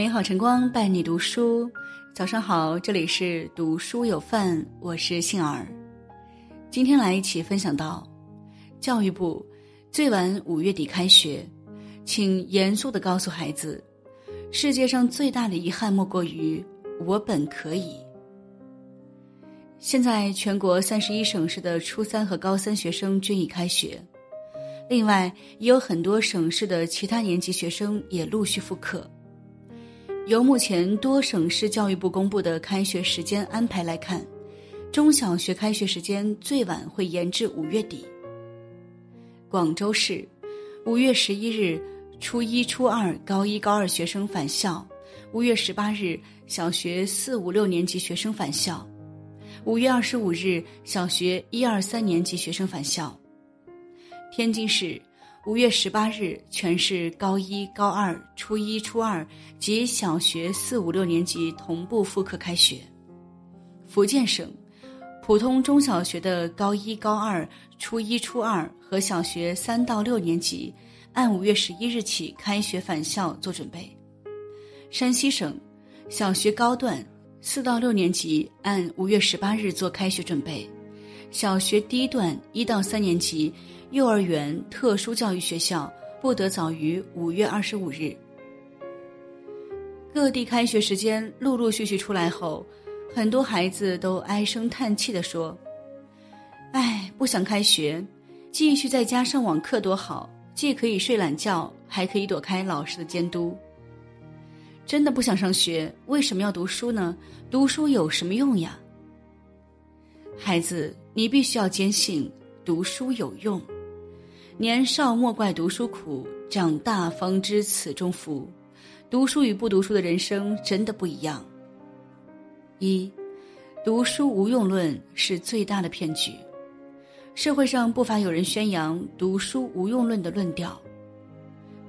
美好晨光伴你读书，早上好，这里是读书有范，我是杏儿。今天来一起分享到，教育部最晚五月底开学，请严肃的告诉孩子，世界上最大的遗憾莫过于我本可以。现在全国三十一省市的初三和高三学生均已开学，另外也有很多省市的其他年级学生也陆续复课。由目前多省市教育部公布的开学时间安排来看，中小学开学时间最晚会延至五月底。广州市五月十一日初一、初二、高一、高二学生返校；五月十八日小学四五六年级学生返校；五月二十五日小学一二三年级学生返校。天津市。五月十八日，全市高一、高二、初一、初二及小学四五六年级同步复课开学。福建省普通中小学的高一、高二、初一、初二和小学三到六年级，按五月十一日起开学返校做准备。山西省小学高段四到六年级按五月十八日做开学准备，小学低段一到三年级。幼儿园、特殊教育学校不得早于五月二十五日。各地开学时间陆陆续续出来后，很多孩子都唉声叹气地说：“唉，不想开学，继续在家上网课多好，既可以睡懒觉，还可以躲开老师的监督。真的不想上学，为什么要读书呢？读书有什么用呀？孩子，你必须要坚信，读书有用。”年少莫怪读书苦，长大方知此中福。读书与不读书的人生真的不一样。一，读书无用论是最大的骗局。社会上不乏有人宣扬读书无用论的论调。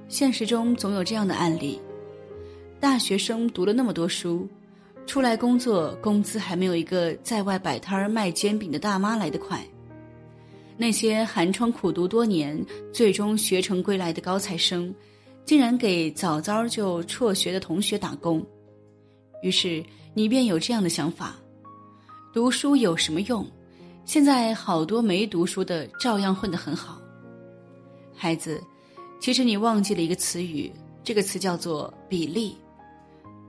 现实中总有这样的案例：大学生读了那么多书，出来工作，工资还没有一个在外摆摊儿卖煎饼的大妈来得快。那些寒窗苦读多年，最终学成归来的高材生，竟然给早早就辍学的同学打工。于是你便有这样的想法：读书有什么用？现在好多没读书的照样混得很好。孩子，其实你忘记了一个词语，这个词叫做比例。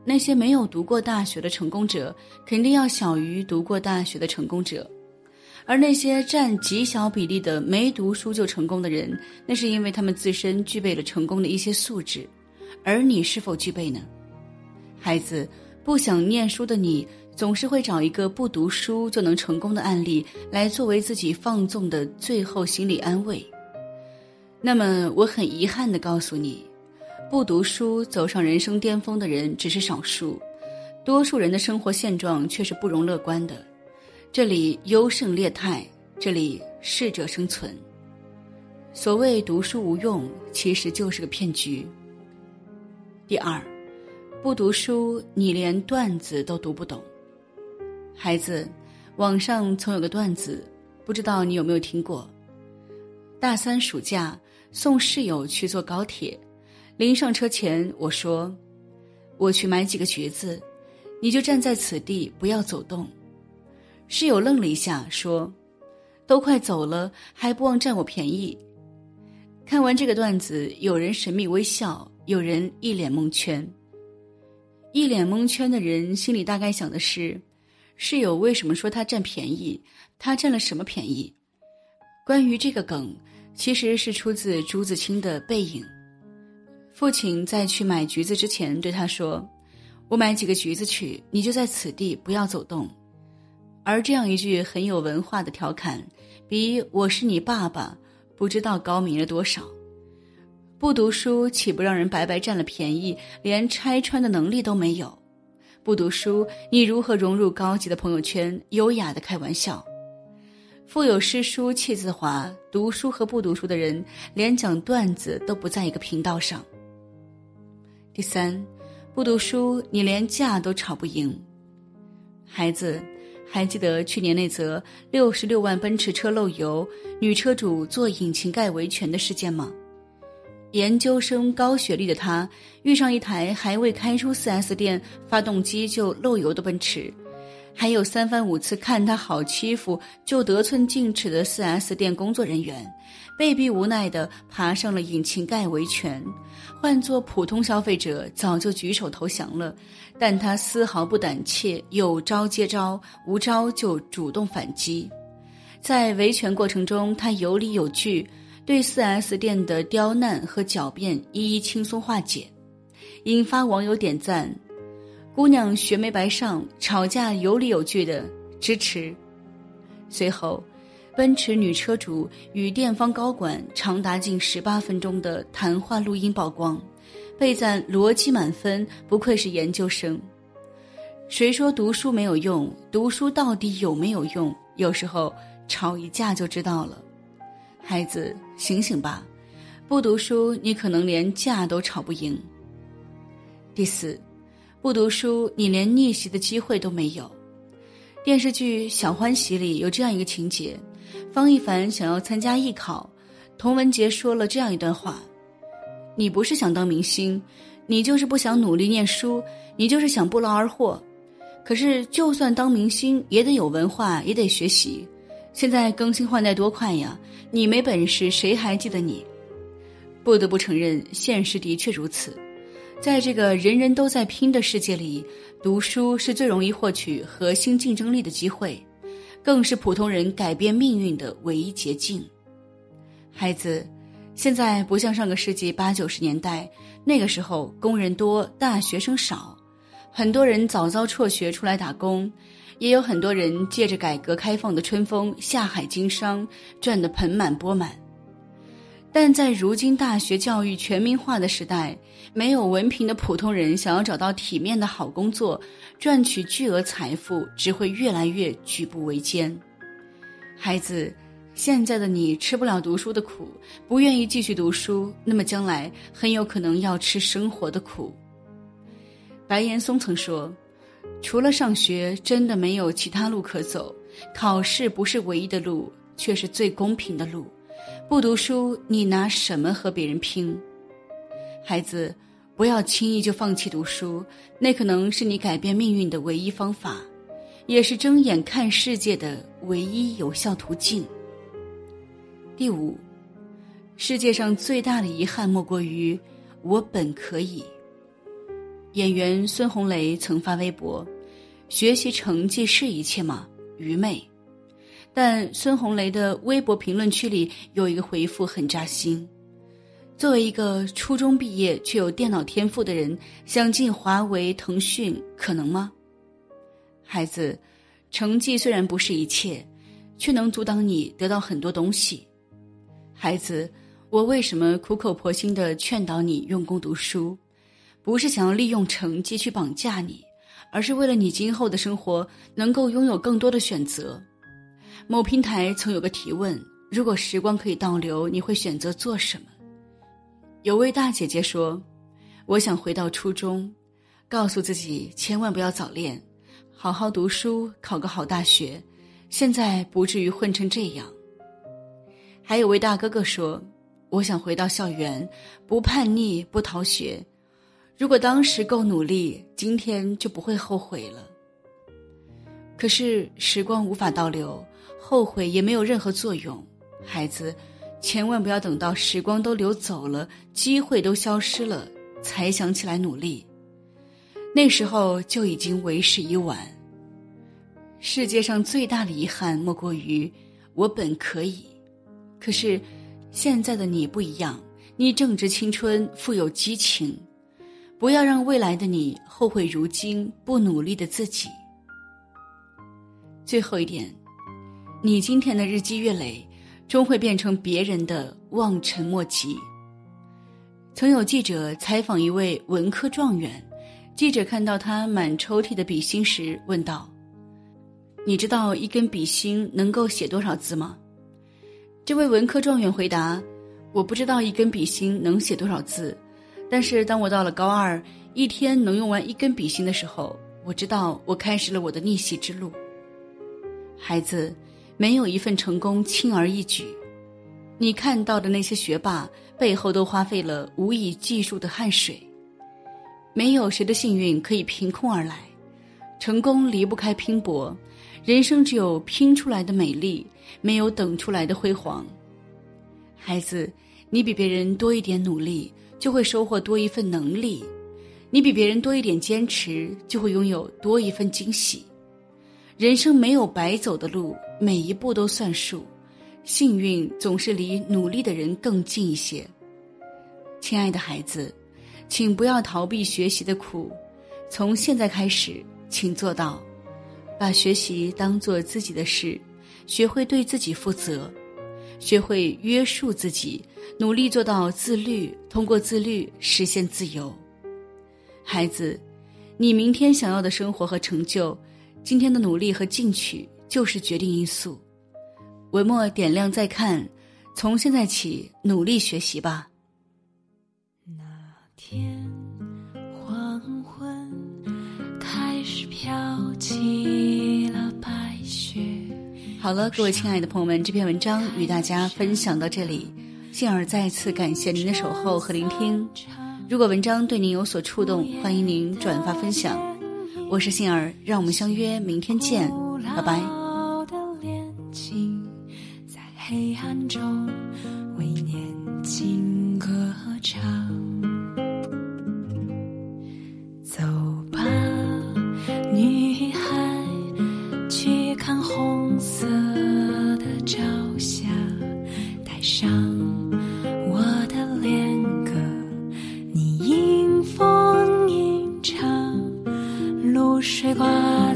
那些没有读过大学的成功者，肯定要小于读过大学的成功者。而那些占极小比例的没读书就成功的人，那是因为他们自身具备了成功的一些素质，而你是否具备呢？孩子，不想念书的你，总是会找一个不读书就能成功的案例来作为自己放纵的最后心理安慰。那么，我很遗憾的告诉你，不读书走上人生巅峰的人只是少数，多数人的生活现状却是不容乐观的。这里优胜劣汰，这里适者生存。所谓读书无用，其实就是个骗局。第二，不读书，你连段子都读不懂。孩子，网上曾有个段子，不知道你有没有听过？大三暑假送室友去坐高铁，临上车前，我说：“我去买几个橘子，你就站在此地，不要走动。”室友愣了一下，说：“都快走了，还不忘占我便宜。”看完这个段子，有人神秘微笑，有人一脸蒙圈。一脸蒙圈的人心里大概想的是：室友为什么说他占便宜？他占了什么便宜？关于这个梗，其实是出自朱自清的《背影》。父亲在去买橘子之前对他说：“我买几个橘子去，你就在此地，不要走动。”而这样一句很有文化的调侃，比“我是你爸爸”不知道高明了多少。不读书岂不让人白白占了便宜，连拆穿的能力都没有？不读书，你如何融入高级的朋友圈，优雅的开玩笑？腹有诗书气自华，读书和不读书的人，连讲段子都不在一个频道上。第三，不读书，你连架都吵不赢。孩子。还记得去年那则六十六万奔驰车漏油，女车主做引擎盖维权的事件吗？研究生高学历的她，遇上一台还未开出 4S 店发动机就漏油的奔驰，还有三番五次看他好欺负就得寸进尺的 4S 店工作人员，被逼无奈的爬上了引擎盖维权。换做普通消费者，早就举手投降了，但他丝毫不胆怯，有招接招，无招就主动反击。在维权过程中，他有理有据。对 4S 店的刁难和狡辩一一轻松化解，引发网友点赞。姑娘学没白上，吵架有理有据的支持。随后，奔驰女车主与店方高管长达近十八分钟的谈话录音曝光，被赞逻辑满分，不愧是研究生。谁说读书没有用？读书到底有没有用？有时候吵一架就知道了。孩子，醒醒吧！不读书，你可能连架都吵不赢。第四，不读书，你连逆袭的机会都没有。电视剧《小欢喜》里有这样一个情节：方一凡想要参加艺考，童文杰说了这样一段话：“你不是想当明星，你就是不想努力念书，你就是想不劳而获。可是，就算当明星，也得有文化，也得学习。现在更新换代多快呀！”你没本事，谁还记得你？不得不承认，现实的确如此。在这个人人都在拼的世界里，读书是最容易获取核心竞争力的机会，更是普通人改变命运的唯一捷径。孩子，现在不像上个世纪八九十年代，那个时候工人多，大学生少，很多人早早辍学出来打工。也有很多人借着改革开放的春风下海经商，赚得盆满钵满。但在如今大学教育全民化的时代，没有文凭的普通人想要找到体面的好工作，赚取巨额财富，只会越来越举步维艰。孩子，现在的你吃不了读书的苦，不愿意继续读书，那么将来很有可能要吃生活的苦。白岩松曾说。除了上学，真的没有其他路可走。考试不是唯一的路，却是最公平的路。不读书，你拿什么和别人拼？孩子，不要轻易就放弃读书，那可能是你改变命运的唯一方法，也是睁眼看世界的唯一有效途径。第五，世界上最大的遗憾莫过于我本可以。演员孙红雷曾发微博：“学习成绩是一切吗？愚昧。”但孙红雷的微博评论区里有一个回复很扎心：“作为一个初中毕业却有电脑天赋的人，想进华为、腾讯，可能吗？”孩子，成绩虽然不是一切，却能阻挡你得到很多东西。孩子，我为什么苦口婆心的劝导你用功读书？不是想要利用成绩去绑架你，而是为了你今后的生活能够拥有更多的选择。某平台曾有个提问：如果时光可以倒流，你会选择做什么？有位大姐姐说：“我想回到初中，告诉自己千万不要早恋，好好读书，考个好大学，现在不至于混成这样。”还有位大哥哥说：“我想回到校园，不叛逆，不逃学。”如果当时够努力，今天就不会后悔了。可是时光无法倒流，后悔也没有任何作用。孩子，千万不要等到时光都流走了，机会都消失了，才想起来努力，那时候就已经为时已晚。世界上最大的遗憾莫过于我本可以，可是现在的你不一样，你正值青春，富有激情。不要让未来的你后悔如今不努力的自己。最后一点，你今天的日积月累，终会变成别人的望尘莫及。曾有记者采访一位文科状元，记者看到他满抽屉的笔芯时，问道：“你知道一根笔芯能够写多少字吗？”这位文科状元回答：“我不知道一根笔芯能写多少字。”但是当我到了高二，一天能用完一根笔芯的时候，我知道我开始了我的逆袭之路。孩子，没有一份成功轻而易举，你看到的那些学霸背后都花费了无以计数的汗水。没有谁的幸运可以凭空而来，成功离不开拼搏，人生只有拼出来的美丽，没有等出来的辉煌。孩子，你比别人多一点努力，就会收获多一份能力；你比别人多一点坚持，就会拥有多一份惊喜。人生没有白走的路，每一步都算数。幸运总是离努力的人更近一些。亲爱的孩子，请不要逃避学习的苦，从现在开始，请做到，把学习当做自己的事，学会对自己负责，学会约束自己，努力做到自律，通过自律实现自由。孩子，你明天想要的生活和成就，今天的努力和进取就是决定因素。文末点亮再看，从现在起努力学习吧。那天黄昏开始飘起了白雪。好了，各位亲爱的朋友们，这篇文章与大家分享到这里，杏儿再次感谢您的守候和聆听。如果文章对您有所触动，欢迎您转发分享。我是杏儿，让我们相约明天见，拜拜。水管？